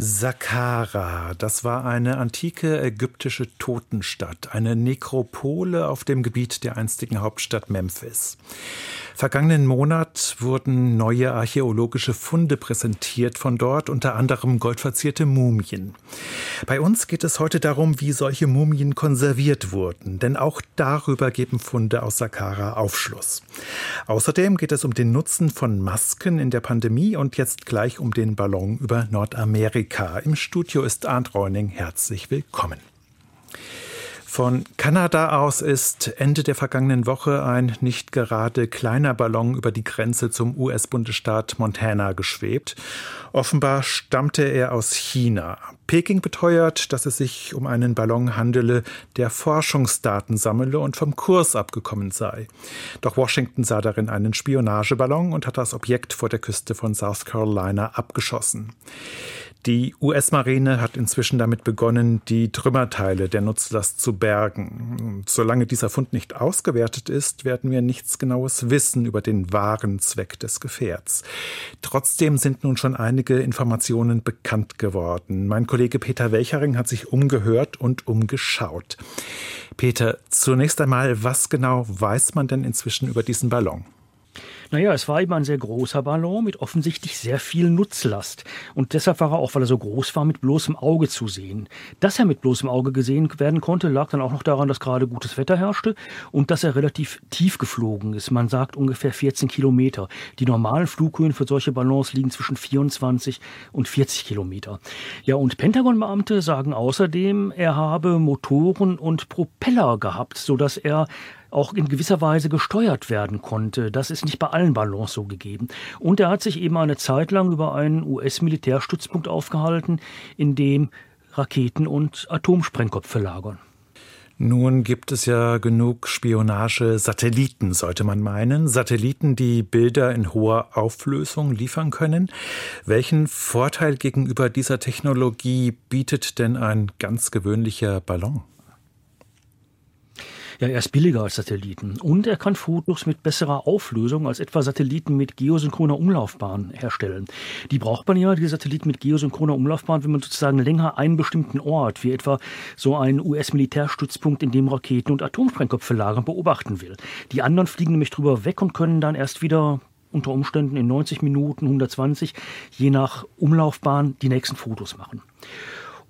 Saqqara, das war eine antike ägyptische Totenstadt, eine Nekropole auf dem Gebiet der einstigen Hauptstadt Memphis. Vergangenen Monat wurden neue archäologische Funde präsentiert von dort, unter anderem goldverzierte Mumien. Bei uns geht es heute darum, wie solche Mumien konserviert wurden, denn auch darüber geben Funde aus Saqqara Aufschluss. Außerdem geht es um den Nutzen von Masken in der Pandemie und jetzt gleich um den Ballon über Nordamerika. Im Studio ist Arndt Reuning. Herzlich willkommen. Von Kanada aus ist Ende der vergangenen Woche ein nicht gerade kleiner Ballon über die Grenze zum US-Bundesstaat Montana geschwebt. Offenbar stammte er aus China. Peking beteuert, dass es sich um einen Ballon handele, der Forschungsdaten sammle und vom Kurs abgekommen sei. Doch Washington sah darin einen Spionageballon und hat das Objekt vor der Küste von South Carolina abgeschossen. Die US-Marine hat inzwischen damit begonnen, die Trümmerteile der Nutzlast zu bergen. Solange dieser Fund nicht ausgewertet ist, werden wir nichts Genaues wissen über den wahren Zweck des Gefährts. Trotzdem sind nun schon einige Informationen bekannt geworden. Mein Kollege Peter Welchering hat sich umgehört und umgeschaut. Peter, zunächst einmal, was genau weiß man denn inzwischen über diesen Ballon? Naja, es war eben ein sehr großer Ballon mit offensichtlich sehr viel Nutzlast. Und deshalb war er auch, weil er so groß war, mit bloßem Auge zu sehen. Dass er mit bloßem Auge gesehen werden konnte, lag dann auch noch daran, dass gerade gutes Wetter herrschte und dass er relativ tief geflogen ist. Man sagt ungefähr 14 Kilometer. Die normalen Flughöhen für solche Ballons liegen zwischen 24 und 40 Kilometer. Ja, und Pentagon-Beamte sagen außerdem, er habe Motoren und Propeller gehabt, sodass er auch in gewisser Weise gesteuert werden konnte. Das ist nicht bei allen Ballons so gegeben. Und er hat sich eben eine Zeit lang über einen US-Militärstützpunkt aufgehalten, in dem Raketen und Atomsprengköpfe lagern. Nun gibt es ja genug Spionage-Satelliten, sollte man meinen. Satelliten, die Bilder in hoher Auflösung liefern können. Welchen Vorteil gegenüber dieser Technologie bietet denn ein ganz gewöhnlicher Ballon? Ja, er ist billiger als Satelliten und er kann Fotos mit besserer Auflösung als etwa Satelliten mit geosynchroner Umlaufbahn herstellen. Die braucht man ja, die Satelliten mit geosynchroner Umlaufbahn, wenn man sozusagen länger einen bestimmten Ort, wie etwa so einen US-Militärstützpunkt, in dem Raketen und Atomsprengköpfe lagern, beobachten will. Die anderen fliegen nämlich drüber weg und können dann erst wieder unter Umständen in 90 Minuten, 120, je nach Umlaufbahn, die nächsten Fotos machen.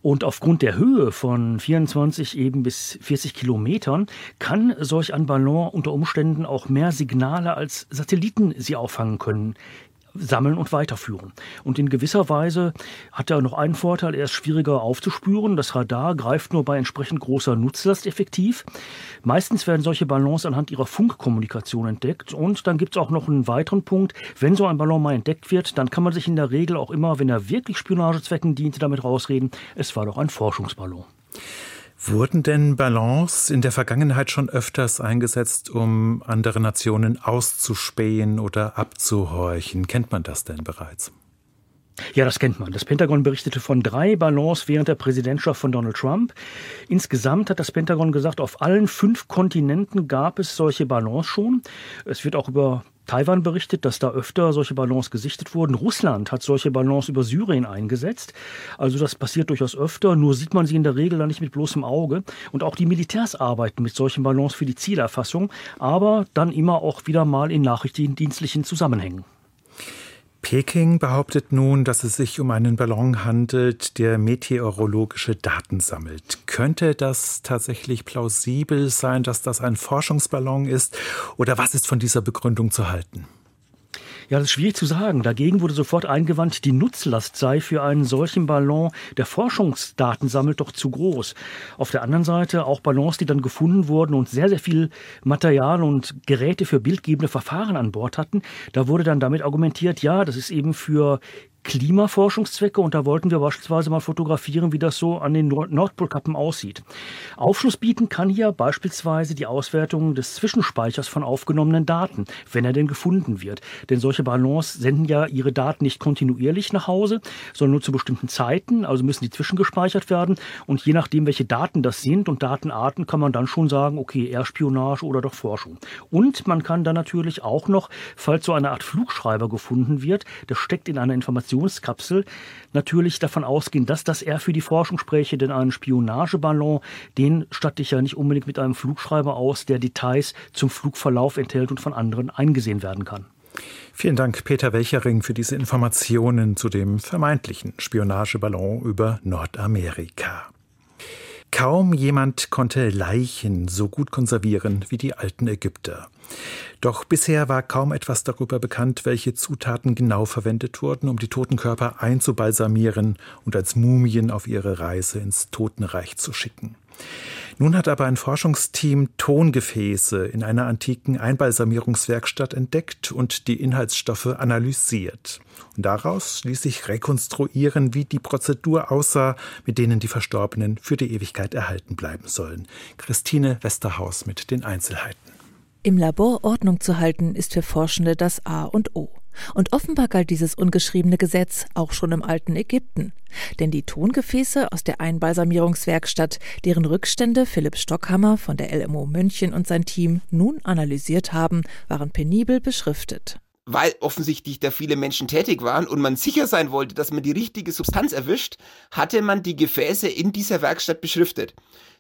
Und aufgrund der Höhe von 24 eben bis 40 Kilometern kann solch ein Ballon unter Umständen auch mehr Signale als Satelliten sie auffangen können sammeln und weiterführen. Und in gewisser Weise hat er noch einen Vorteil, er ist schwieriger aufzuspüren. Das Radar greift nur bei entsprechend großer Nutzlast effektiv. Meistens werden solche Ballons anhand ihrer Funkkommunikation entdeckt. Und dann gibt es auch noch einen weiteren Punkt. Wenn so ein Ballon mal entdeckt wird, dann kann man sich in der Regel auch immer, wenn er wirklich Spionagezwecken diente, damit rausreden, es war doch ein Forschungsballon. Wurden denn Ballons in der Vergangenheit schon öfters eingesetzt, um andere Nationen auszuspähen oder abzuhorchen? Kennt man das denn bereits? Ja, das kennt man. Das Pentagon berichtete von drei Ballons während der Präsidentschaft von Donald Trump. Insgesamt hat das Pentagon gesagt, auf allen fünf Kontinenten gab es solche Ballons schon. Es wird auch über Taiwan berichtet, dass da öfter solche Ballons gesichtet wurden. Russland hat solche Ballons über Syrien eingesetzt. Also das passiert durchaus öfter, nur sieht man sie in der Regel dann nicht mit bloßem Auge. Und auch die Militärs arbeiten mit solchen Ballons für die Zielerfassung, aber dann immer auch wieder mal in nachrichtendienstlichen Zusammenhängen. Peking behauptet nun, dass es sich um einen Ballon handelt, der meteorologische Daten sammelt. Könnte das tatsächlich plausibel sein, dass das ein Forschungsballon ist? Oder was ist von dieser Begründung zu halten? Ja, das ist schwierig zu sagen. Dagegen wurde sofort eingewandt, die Nutzlast sei für einen solchen Ballon, der Forschungsdaten sammelt, doch zu groß. Auf der anderen Seite auch Ballons, die dann gefunden wurden und sehr, sehr viel Material und Geräte für bildgebende Verfahren an Bord hatten. Da wurde dann damit argumentiert, ja, das ist eben für Klimaforschungszwecke und da wollten wir beispielsweise mal fotografieren, wie das so an den Nord Nordpolkappen aussieht. Aufschluss bieten kann hier beispielsweise die Auswertung des Zwischenspeichers von aufgenommenen Daten, wenn er denn gefunden wird. Denn solche Ballons senden ja ihre Daten nicht kontinuierlich nach Hause, sondern nur zu bestimmten Zeiten, also müssen die zwischengespeichert werden und je nachdem, welche Daten das sind und Datenarten, kann man dann schon sagen, okay, eher Spionage oder doch Forschung. Und man kann dann natürlich auch noch, falls so eine Art Flugschreiber gefunden wird, das steckt in einer Information Informationskapsel natürlich davon ausgehen, dass das eher für die Forschung spreche, denn ein Spionageballon, den statte ich ja nicht unbedingt mit einem Flugschreiber aus, der Details zum Flugverlauf enthält und von anderen eingesehen werden kann. Vielen Dank, Peter Welchering, für diese Informationen zu dem vermeintlichen Spionageballon über Nordamerika. Kaum jemand konnte Leichen so gut konservieren wie die alten Ägypter. Doch bisher war kaum etwas darüber bekannt, welche Zutaten genau verwendet wurden, um die toten Körper einzubalsamieren und als Mumien auf ihre Reise ins Totenreich zu schicken. Nun hat aber ein Forschungsteam Tongefäße in einer antiken Einbalsamierungswerkstatt entdeckt und die Inhaltsstoffe analysiert. Und daraus ließ sich rekonstruieren, wie die Prozedur aussah, mit denen die Verstorbenen für die Ewigkeit erhalten bleiben sollen. Christine Westerhaus mit den Einzelheiten. Im Labor Ordnung zu halten, ist für Forschende das A und O. Und offenbar galt dieses ungeschriebene Gesetz auch schon im alten Ägypten. Denn die Tongefäße aus der Einbalsamierungswerkstatt, deren Rückstände Philipp Stockhammer von der LMO München und sein Team nun analysiert haben, waren penibel beschriftet weil offensichtlich da viele Menschen tätig waren und man sicher sein wollte, dass man die richtige Substanz erwischt, hatte man die Gefäße in dieser Werkstatt beschriftet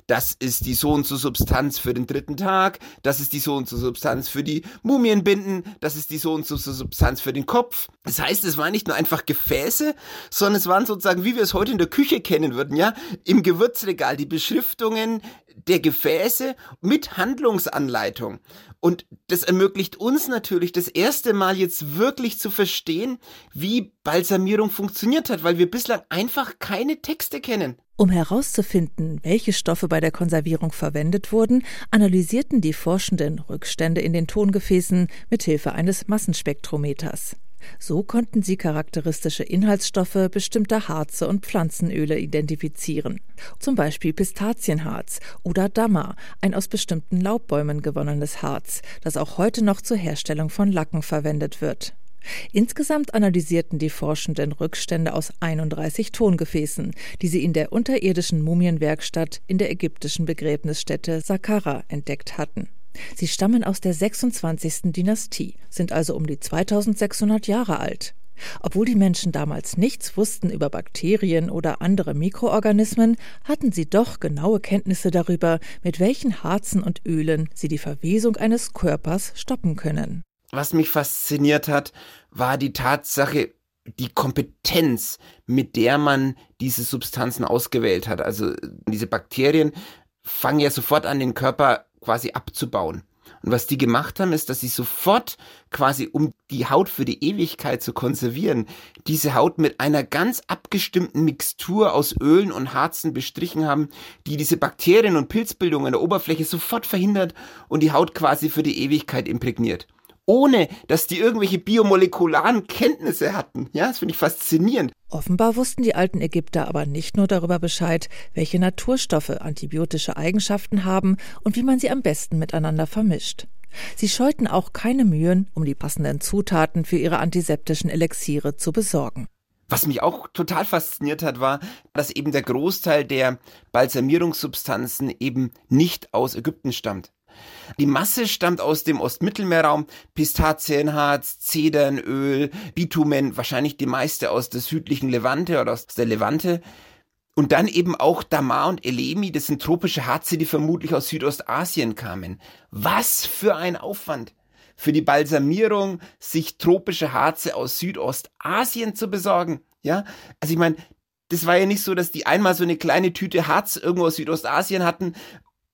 das ist die so und so Substanz für den dritten Tag, das ist die so und so Substanz für die Mumienbinden, das ist die so und so Substanz für den Kopf. Das heißt, es waren nicht nur einfach Gefäße, sondern es waren sozusagen, wie wir es heute in der Küche kennen würden, ja, im Gewürzregal die Beschriftungen der Gefäße mit Handlungsanleitung. Und das ermöglicht uns natürlich das erste Mal jetzt wirklich zu verstehen, wie Balsamierung funktioniert hat, weil wir bislang einfach keine Texte kennen. Um herauszufinden, welche Stoffe bei der Konservierung verwendet wurden, analysierten die Forschenden Rückstände in den Tongefäßen mit Hilfe eines Massenspektrometers. So konnten sie charakteristische Inhaltsstoffe bestimmter Harze und Pflanzenöle identifizieren, zum Beispiel Pistazienharz oder Dammer, ein aus bestimmten Laubbäumen gewonnenes Harz, das auch heute noch zur Herstellung von Lacken verwendet wird. Insgesamt analysierten die Forschenden Rückstände aus 31 Tongefäßen, die sie in der unterirdischen Mumienwerkstatt in der ägyptischen Begräbnisstätte Saqqara entdeckt hatten. Sie stammen aus der 26. Dynastie, sind also um die 2600 Jahre alt. Obwohl die Menschen damals nichts wussten über Bakterien oder andere Mikroorganismen, hatten sie doch genaue Kenntnisse darüber, mit welchen Harzen und Ölen sie die Verwesung eines Körpers stoppen können was mich fasziniert hat, war die Tatsache, die Kompetenz, mit der man diese Substanzen ausgewählt hat. Also diese Bakterien fangen ja sofort an, den Körper quasi abzubauen. Und was die gemacht haben, ist, dass sie sofort quasi, um die Haut für die Ewigkeit zu konservieren, diese Haut mit einer ganz abgestimmten Mixtur aus Ölen und Harzen bestrichen haben, die diese Bakterien und Pilzbildung an der Oberfläche sofort verhindert und die Haut quasi für die Ewigkeit imprägniert ohne dass die irgendwelche biomolekularen Kenntnisse hatten. Ja, das finde ich faszinierend. Offenbar wussten die alten Ägypter aber nicht nur darüber Bescheid, welche Naturstoffe antibiotische Eigenschaften haben und wie man sie am besten miteinander vermischt. Sie scheuten auch keine Mühen, um die passenden Zutaten für ihre antiseptischen Elixiere zu besorgen. Was mich auch total fasziniert hat, war, dass eben der Großteil der Balsamierungssubstanzen eben nicht aus Ägypten stammt. Die Masse stammt aus dem Ostmittelmeerraum, Pistazienharz, Zedernöl, Bitumen, wahrscheinlich die meiste aus der südlichen Levante oder aus der Levante. Und dann eben auch Damar und Elemi, das sind tropische Harze, die vermutlich aus Südostasien kamen. Was für ein Aufwand! Für die Balsamierung, sich tropische Harze aus Südostasien zu besorgen. Ja, also ich meine, das war ja nicht so, dass die einmal so eine kleine Tüte Harz irgendwo aus Südostasien hatten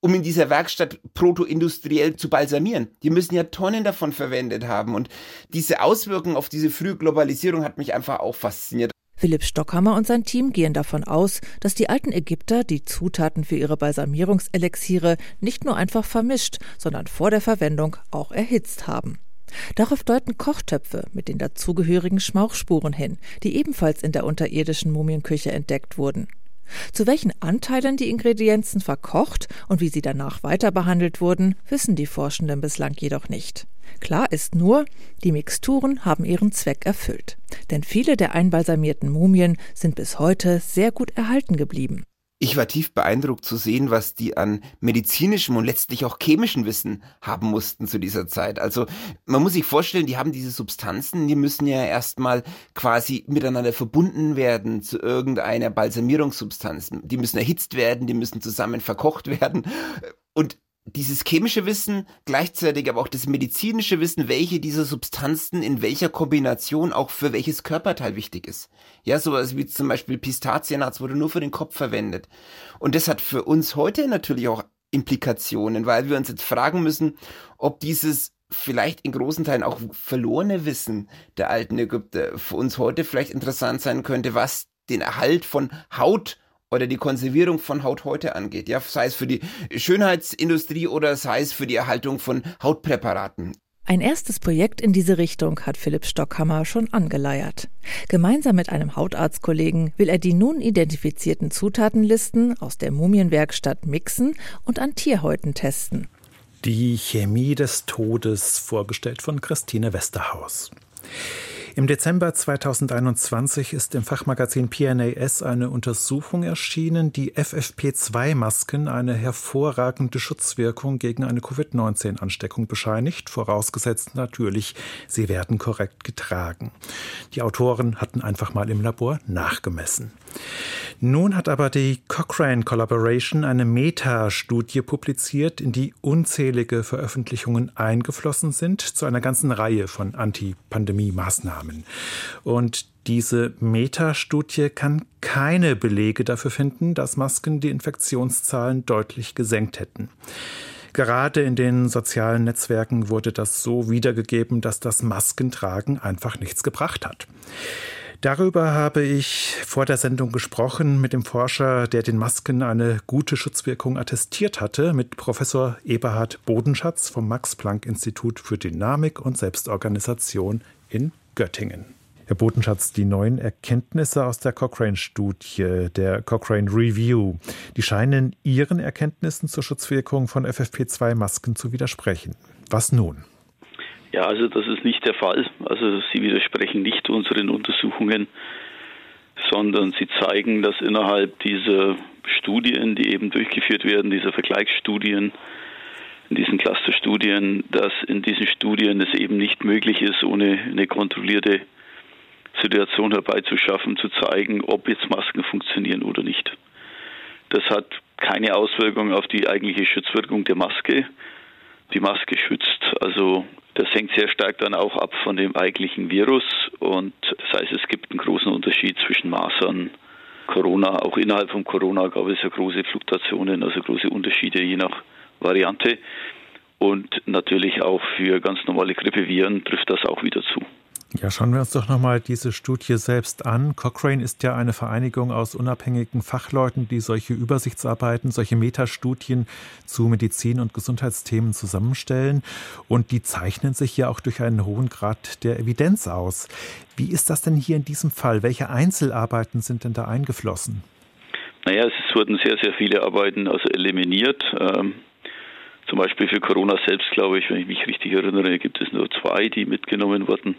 um in dieser Werkstatt protoindustriell zu balsamieren. Die müssen ja Tonnen davon verwendet haben. Und diese Auswirkungen auf diese frühe Globalisierung hat mich einfach auch fasziniert. Philipp Stockhammer und sein Team gehen davon aus, dass die alten Ägypter die Zutaten für ihre Balsamierungselixiere nicht nur einfach vermischt, sondern vor der Verwendung auch erhitzt haben. Darauf deuten Kochtöpfe mit den dazugehörigen Schmauchspuren hin, die ebenfalls in der unterirdischen Mumienküche entdeckt wurden. Zu welchen Anteilen die Ingredienzen verkocht und wie sie danach weiter behandelt wurden, wissen die Forschenden bislang jedoch nicht. Klar ist nur, die Mixturen haben ihren Zweck erfüllt. Denn viele der einbalsamierten Mumien sind bis heute sehr gut erhalten geblieben. Ich war tief beeindruckt zu sehen, was die an medizinischem und letztlich auch chemischem Wissen haben mussten zu dieser Zeit. Also man muss sich vorstellen, die haben diese Substanzen, die müssen ja erstmal quasi miteinander verbunden werden zu irgendeiner Balsamierungssubstanz. Die müssen erhitzt werden, die müssen zusammen verkocht werden. Und dieses chemische Wissen, gleichzeitig aber auch das medizinische Wissen, welche dieser Substanzen in welcher Kombination auch für welches Körperteil wichtig ist. Ja, sowas wie zum Beispiel Pistazienharz wurde nur für den Kopf verwendet. Und das hat für uns heute natürlich auch Implikationen, weil wir uns jetzt fragen müssen, ob dieses vielleicht in großen Teilen auch verlorene Wissen der alten Ägypter für uns heute vielleicht interessant sein könnte, was den Erhalt von Haut oder die Konservierung von Haut heute angeht. Ja, sei es für die Schönheitsindustrie oder sei es für die Erhaltung von Hautpräparaten. Ein erstes Projekt in diese Richtung hat Philipp Stockhammer schon angeleiert. Gemeinsam mit einem Hautarztkollegen will er die nun identifizierten Zutatenlisten aus der Mumienwerkstatt mixen und an Tierhäuten testen. Die Chemie des Todes, vorgestellt von Christine Westerhaus. Im Dezember 2021 ist im Fachmagazin PNAS eine Untersuchung erschienen, die FFP2-Masken eine hervorragende Schutzwirkung gegen eine Covid-19-Ansteckung bescheinigt, vorausgesetzt natürlich, sie werden korrekt getragen. Die Autoren hatten einfach mal im Labor nachgemessen. Nun hat aber die Cochrane Collaboration eine Meta-Studie publiziert, in die unzählige Veröffentlichungen eingeflossen sind zu einer ganzen Reihe von Anti-Pandemie-Maßnahmen. Und diese Meta-Studie kann keine Belege dafür finden, dass Masken die Infektionszahlen deutlich gesenkt hätten. Gerade in den sozialen Netzwerken wurde das so wiedergegeben, dass das Maskentragen einfach nichts gebracht hat. Darüber habe ich vor der Sendung gesprochen mit dem Forscher, der den Masken eine gute Schutzwirkung attestiert hatte, mit Professor Eberhard Bodenschatz vom Max-Planck-Institut für Dynamik und Selbstorganisation in Göttingen. Herr Bodenschatz, die neuen Erkenntnisse aus der Cochrane-Studie, der Cochrane Review, die scheinen Ihren Erkenntnissen zur Schutzwirkung von FFP2-Masken zu widersprechen. Was nun? Ja, also das ist nicht der Fall. Also sie widersprechen nicht unseren Untersuchungen, sondern sie zeigen, dass innerhalb dieser Studien, die eben durchgeführt werden, dieser Vergleichsstudien, in diesen Clusterstudien, dass in diesen Studien es eben nicht möglich ist, ohne eine kontrollierte Situation herbeizuschaffen, zu zeigen, ob jetzt Masken funktionieren oder nicht. Das hat keine Auswirkung auf die eigentliche Schutzwirkung der Maske. Die Maske schützt also das hängt sehr stark dann auch ab von dem eigentlichen Virus und das heißt, es gibt einen großen Unterschied zwischen Masern, Corona. Auch innerhalb von Corona gab es ja große Fluktuationen, also große Unterschiede je nach Variante. Und natürlich auch für ganz normale Grippeviren trifft das auch wieder zu. Ja, schauen wir uns doch nochmal diese Studie selbst an. Cochrane ist ja eine Vereinigung aus unabhängigen Fachleuten, die solche Übersichtsarbeiten, solche Metastudien zu Medizin- und Gesundheitsthemen zusammenstellen. Und die zeichnen sich ja auch durch einen hohen Grad der Evidenz aus. Wie ist das denn hier in diesem Fall? Welche Einzelarbeiten sind denn da eingeflossen? Naja, es wurden sehr, sehr viele Arbeiten also eliminiert. Ähm zum Beispiel für Corona selbst, glaube ich, wenn ich mich richtig erinnere, gibt es nur zwei, die mitgenommen wurden.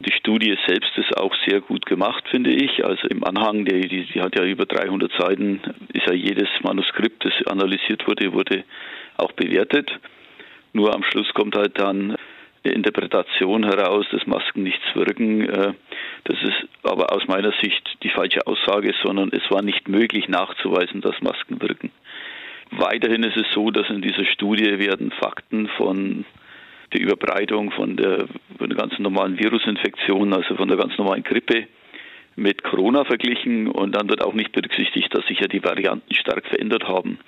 Die Studie selbst ist auch sehr gut gemacht, finde ich. Also im Anhang, die, die, die hat ja über 300 Seiten, ist ja jedes Manuskript, das analysiert wurde, wurde auch bewertet. Nur am Schluss kommt halt dann eine Interpretation heraus, dass Masken nichts wirken. Äh, das ist aber aus meiner Sicht die falsche Aussage, sondern es war nicht möglich nachzuweisen, dass Masken wirken. Weiterhin ist es so, dass in dieser Studie werden Fakten von die Überbreitung von der, von der ganz normalen Virusinfektion, also von der ganz normalen Grippe mit Corona verglichen und dann wird auch nicht berücksichtigt, dass sich ja die Varianten stark verändert haben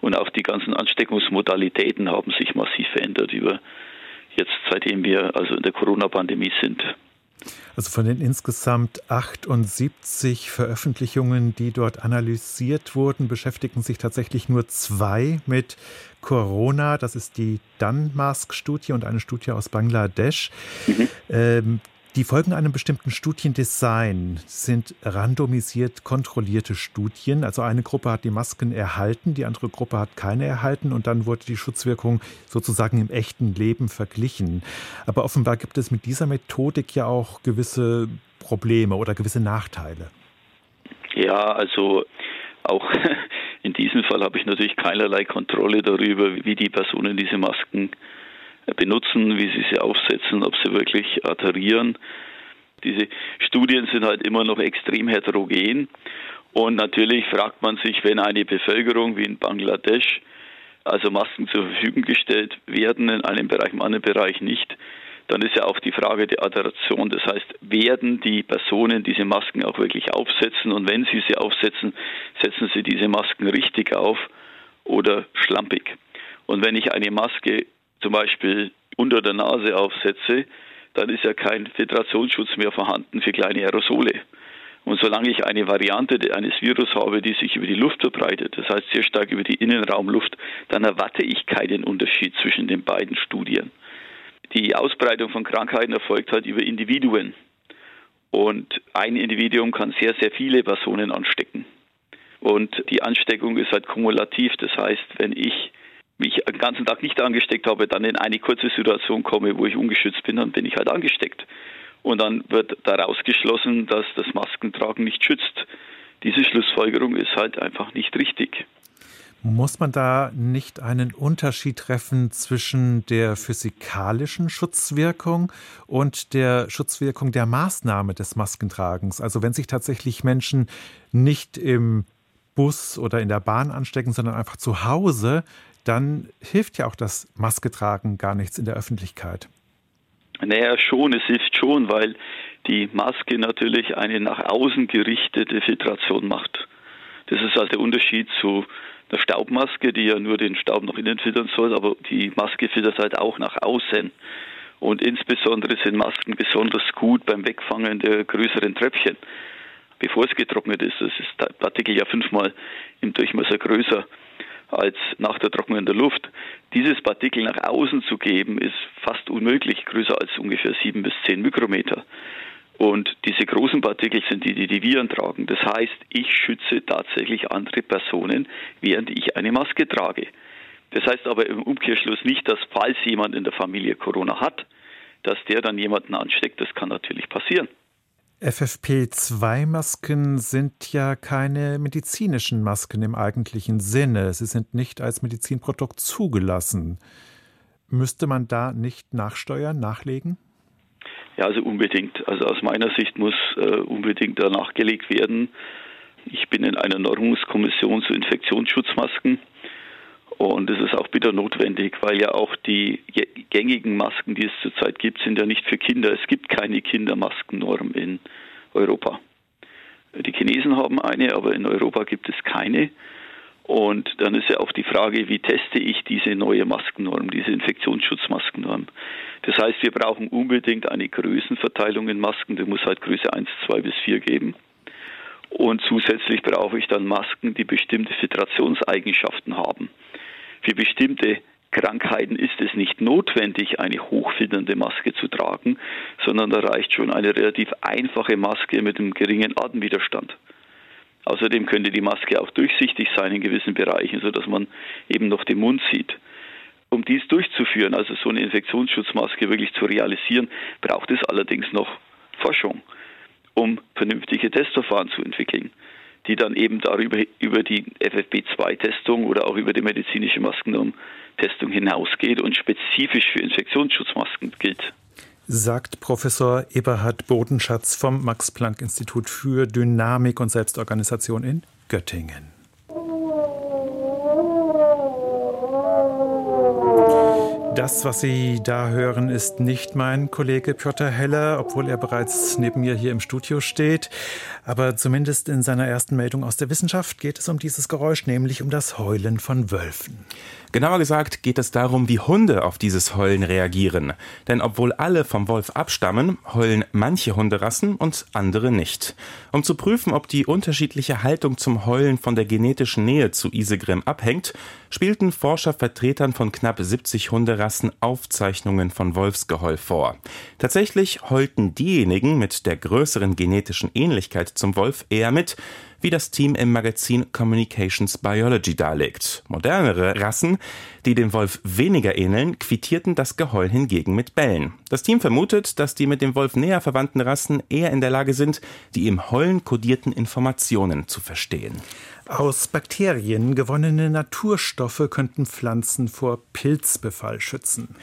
und auch die ganzen Ansteckungsmodalitäten haben sich massiv verändert über jetzt seitdem wir also in der Corona-Pandemie sind. Also von den insgesamt 78 Veröffentlichungen, die dort analysiert wurden, beschäftigen sich tatsächlich nur zwei mit Corona. Das ist die Danmark-Studie und eine Studie aus Bangladesch. Mhm. Ähm, die folgen einem bestimmten Studiendesign, sind randomisiert kontrollierte Studien. Also eine Gruppe hat die Masken erhalten, die andere Gruppe hat keine erhalten und dann wurde die Schutzwirkung sozusagen im echten Leben verglichen. Aber offenbar gibt es mit dieser Methodik ja auch gewisse Probleme oder gewisse Nachteile. Ja, also auch in diesem Fall habe ich natürlich keinerlei Kontrolle darüber, wie die Personen diese Masken benutzen, wie sie sie aufsetzen, ob sie wirklich adherieren. Diese Studien sind halt immer noch extrem heterogen. Und natürlich fragt man sich, wenn eine Bevölkerung wie in Bangladesch also Masken zur Verfügung gestellt werden, in einem Bereich, im anderen Bereich nicht, dann ist ja auch die Frage der Adheration. Das heißt, werden die Personen diese Masken auch wirklich aufsetzen? Und wenn sie sie aufsetzen, setzen sie diese Masken richtig auf oder schlampig? Und wenn ich eine Maske zum Beispiel unter der Nase aufsetze, dann ist ja kein Filtrationsschutz mehr vorhanden für kleine Aerosole. Und solange ich eine Variante eines Virus habe, die sich über die Luft verbreitet, das heißt sehr stark über die Innenraumluft, dann erwarte ich keinen Unterschied zwischen den beiden Studien. Die Ausbreitung von Krankheiten erfolgt halt über Individuen. Und ein Individuum kann sehr, sehr viele Personen anstecken. Und die Ansteckung ist halt kumulativ. Das heißt, wenn ich mich den ganzen Tag nicht angesteckt habe, dann in eine kurze Situation komme, wo ich ungeschützt bin, dann bin ich halt angesteckt. Und dann wird daraus geschlossen, dass das Maskentragen nicht schützt. Diese Schlussfolgerung ist halt einfach nicht richtig. Muss man da nicht einen Unterschied treffen zwischen der physikalischen Schutzwirkung und der Schutzwirkung der Maßnahme des Maskentragens? Also wenn sich tatsächlich Menschen nicht im Bus oder in der Bahn anstecken, sondern einfach zu Hause, dann hilft ja auch das Masketragen gar nichts in der Öffentlichkeit. Naja, schon, es hilft schon, weil die Maske natürlich eine nach außen gerichtete Filtration macht. Das ist also der Unterschied zu der Staubmaske, die ja nur den Staub nach innen filtern soll, aber die Maske filtert halt auch nach außen. Und insbesondere sind Masken besonders gut beim Wegfangen der größeren Tröpfchen. Bevor es getrocknet ist, das ist der Partikel ja fünfmal im Durchmesser größer als nach der Trocknung der Luft. Dieses Partikel nach außen zu geben, ist fast unmöglich, größer als ungefähr sieben bis zehn Mikrometer. Und diese großen Partikel sind die, die die Viren tragen. Das heißt, ich schütze tatsächlich andere Personen, während ich eine Maske trage. Das heißt aber im Umkehrschluss nicht, dass falls jemand in der Familie Corona hat, dass der dann jemanden ansteckt. Das kann natürlich passieren. FFP2-Masken sind ja keine medizinischen Masken im eigentlichen Sinne. Sie sind nicht als Medizinprodukt zugelassen. Müsste man da nicht nachsteuern, nachlegen? Ja, also unbedingt. Also aus meiner Sicht muss äh, unbedingt da nachgelegt werden. Ich bin in einer Normungskommission zu Infektionsschutzmasken und es ist auch bitter notwendig, weil ja auch die gängigen Masken, die es zurzeit gibt, sind ja nicht für Kinder. Es gibt keine Kindermaskennorm in Europa. Die Chinesen haben eine, aber in Europa gibt es keine. Und dann ist ja auch die Frage, wie teste ich diese neue Maskennorm, diese Infektionsschutzmaskennorm. Das heißt, wir brauchen unbedingt eine Größenverteilung in Masken. Die muss halt Größe 1, 2 bis 4 geben. Und zusätzlich brauche ich dann Masken, die bestimmte Filtrationseigenschaften haben. Für bestimmte Krankheiten ist es nicht notwendig, eine hochfilternde Maske zu tragen, sondern da reicht schon eine relativ einfache Maske mit einem geringen Atemwiderstand. Außerdem könnte die Maske auch durchsichtig sein in gewissen Bereichen, sodass man eben noch den Mund sieht. Um dies durchzuführen, also so eine Infektionsschutzmaske wirklich zu realisieren, braucht es allerdings noch Forschung, um vernünftige Testverfahren zu entwickeln die dann eben darüber über die FFP2-Testung oder auch über die medizinische Maskennorm-Testung hinausgeht und spezifisch für Infektionsschutzmasken gilt. Sagt Professor Eberhard Bodenschatz vom Max-Planck-Institut für Dynamik und Selbstorganisation in Göttingen. Das, was Sie da hören, ist nicht mein Kollege Piotr Heller, obwohl er bereits neben mir hier im Studio steht. Aber zumindest in seiner ersten Meldung aus der Wissenschaft geht es um dieses Geräusch, nämlich um das Heulen von Wölfen. Genauer gesagt geht es darum, wie Hunde auf dieses Heulen reagieren. Denn obwohl alle vom Wolf abstammen, heulen manche Hunderassen und andere nicht. Um zu prüfen, ob die unterschiedliche Haltung zum Heulen von der genetischen Nähe zu Isegrim abhängt, spielten Forscher Vertretern von knapp 70 Hunderassen Aufzeichnungen von Wolfsgeheul vor. Tatsächlich heulten diejenigen mit der größeren genetischen Ähnlichkeit zum Wolf eher mit, wie das Team im Magazin Communications Biology darlegt. Modernere Rassen, die dem Wolf weniger ähneln, quittierten das Geheul hingegen mit Bällen. Das Team vermutet, dass die mit dem Wolf näher verwandten Rassen eher in der Lage sind, die im Heulen kodierten Informationen zu verstehen. Aus Bakterien gewonnene Naturstoffe könnten Pflanzen vor Pilzbefall schützen.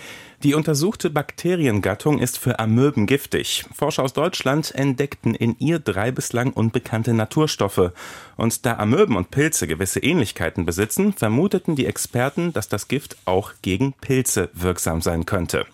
Die untersuchte Bakteriengattung ist für Amöben giftig. Forscher aus Deutschland entdeckten in ihr drei bislang unbekannte Naturstoffe. Und da Amöben und Pilze gewisse Ähnlichkeiten besitzen, vermuteten die Experten, dass das Gift auch gegen Pilze wirksam sein könnte.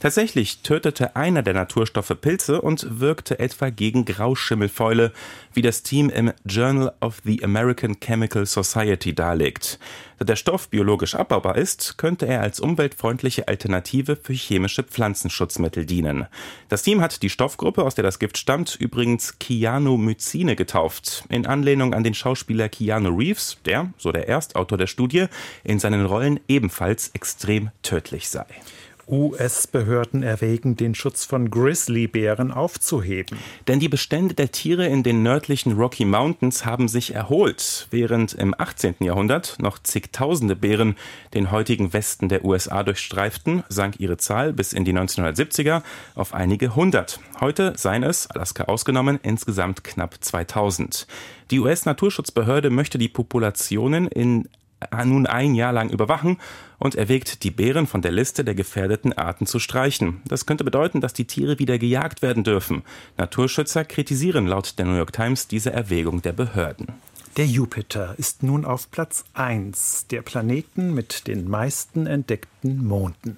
Tatsächlich tötete einer der Naturstoffe Pilze und wirkte etwa gegen Grauschimmelfäule, wie das Team im Journal of the American Chemical Society darlegt. Da der Stoff biologisch abbaubar ist, könnte er als umweltfreundliche Alternative für chemische Pflanzenschutzmittel dienen. Das Team hat die Stoffgruppe, aus der das Gift stammt, übrigens Cyanomycine getauft, in Anlehnung an den Schauspieler Keanu Reeves, der, so der Erstautor der Studie, in seinen Rollen ebenfalls extrem tödlich sei. US-Behörden erwägen, den Schutz von Grizzlybären aufzuheben. Denn die Bestände der Tiere in den nördlichen Rocky Mountains haben sich erholt, während im 18. Jahrhundert noch zigtausende Bären den heutigen Westen der USA durchstreiften, sank ihre Zahl bis in die 1970er auf einige hundert. Heute seien es, Alaska ausgenommen, insgesamt knapp 2000. Die US-Naturschutzbehörde möchte die Populationen in nun ein Jahr lang überwachen und erwägt, die Bären von der Liste der gefährdeten Arten zu streichen. Das könnte bedeuten, dass die Tiere wieder gejagt werden dürfen. Naturschützer kritisieren laut der New York Times diese Erwägung der Behörden. Der Jupiter ist nun auf Platz 1 der Planeten mit den meisten entdeckten Monden.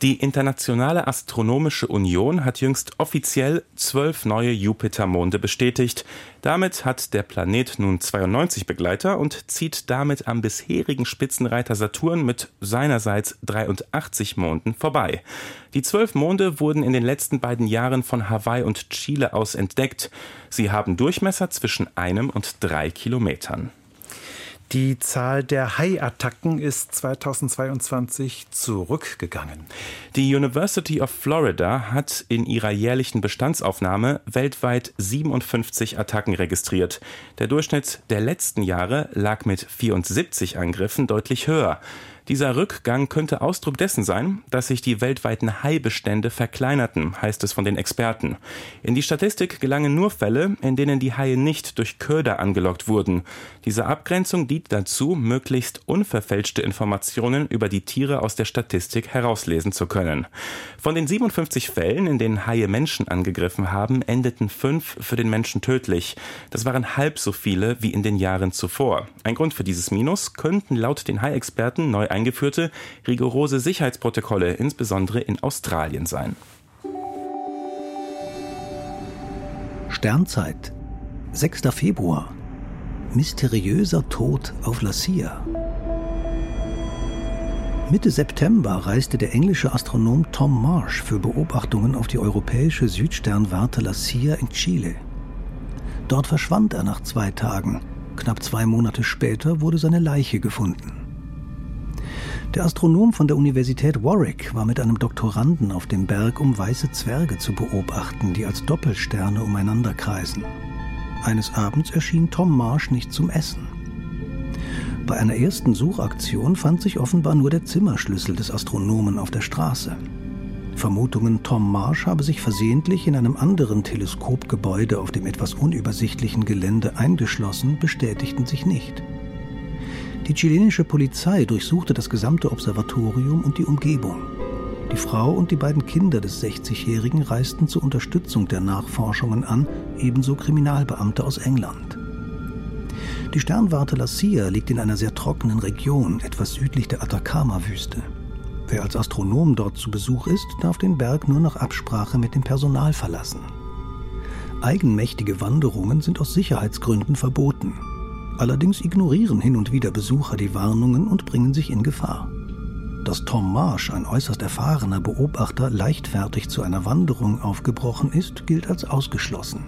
Die Internationale Astronomische Union hat jüngst offiziell zwölf neue Jupitermonde bestätigt. Damit hat der Planet nun 92 Begleiter und zieht damit am bisherigen Spitzenreiter Saturn mit seinerseits 83 Monden vorbei. Die zwölf Monde wurden in den letzten beiden Jahren von Hawaii und Chile aus entdeckt. Sie haben Durchmesser zwischen einem und drei Kilometern. Die Zahl der Haiattacken ist 2022 zurückgegangen. Die University of Florida hat in ihrer jährlichen Bestandsaufnahme weltweit 57 Attacken registriert. Der Durchschnitt der letzten Jahre lag mit 74 Angriffen deutlich höher. Dieser Rückgang könnte Ausdruck dessen sein, dass sich die weltweiten Haibestände verkleinerten, heißt es von den Experten. In die Statistik gelangen nur Fälle, in denen die Haie nicht durch Köder angelockt wurden. Diese Abgrenzung dient dazu, möglichst unverfälschte Informationen über die Tiere aus der Statistik herauslesen zu können. Von den 57 Fällen, in denen Haie Menschen angegriffen haben, endeten fünf für den Menschen tödlich. Das waren halb so viele wie in den Jahren zuvor. Ein Grund für dieses Minus könnten laut den Hai-Experten neu eingeführte rigorose Sicherheitsprotokolle, insbesondere in Australien sein. Sternzeit, 6. Februar. Mysteriöser Tod auf La Silla. Mitte September reiste der englische Astronom Tom Marsh für Beobachtungen auf die europäische Südsternwarte La Silla in Chile. Dort verschwand er nach zwei Tagen. Knapp zwei Monate später wurde seine Leiche gefunden. Der Astronom von der Universität Warwick war mit einem Doktoranden auf dem Berg, um weiße Zwerge zu beobachten, die als Doppelsterne umeinander kreisen. Eines Abends erschien Tom Marsh nicht zum Essen. Bei einer ersten Suchaktion fand sich offenbar nur der Zimmerschlüssel des Astronomen auf der Straße. Vermutungen, Tom Marsh habe sich versehentlich in einem anderen Teleskopgebäude auf dem etwas unübersichtlichen Gelände eingeschlossen, bestätigten sich nicht. Die chilenische Polizei durchsuchte das gesamte Observatorium und die Umgebung. Die Frau und die beiden Kinder des 60-Jährigen reisten zur Unterstützung der Nachforschungen an, ebenso Kriminalbeamte aus England. Die Sternwarte La Silla liegt in einer sehr trockenen Region, etwas südlich der Atacama-Wüste. Wer als Astronom dort zu Besuch ist, darf den Berg nur nach Absprache mit dem Personal verlassen. Eigenmächtige Wanderungen sind aus Sicherheitsgründen verboten. Allerdings ignorieren hin und wieder Besucher die Warnungen und bringen sich in Gefahr. Dass Tom Marsh, ein äußerst erfahrener Beobachter, leichtfertig zu einer Wanderung aufgebrochen ist, gilt als ausgeschlossen.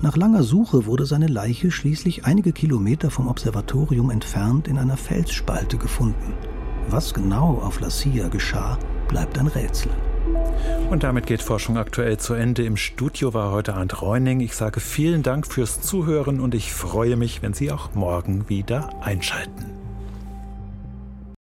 Nach langer Suche wurde seine Leiche schließlich einige Kilometer vom Observatorium entfernt in einer Felsspalte gefunden. Was genau auf La Silla geschah, bleibt ein Rätsel. Und damit geht Forschung aktuell zu Ende. Im Studio war heute Arndt Reuning. Ich sage vielen Dank fürs Zuhören und ich freue mich, wenn Sie auch morgen wieder einschalten.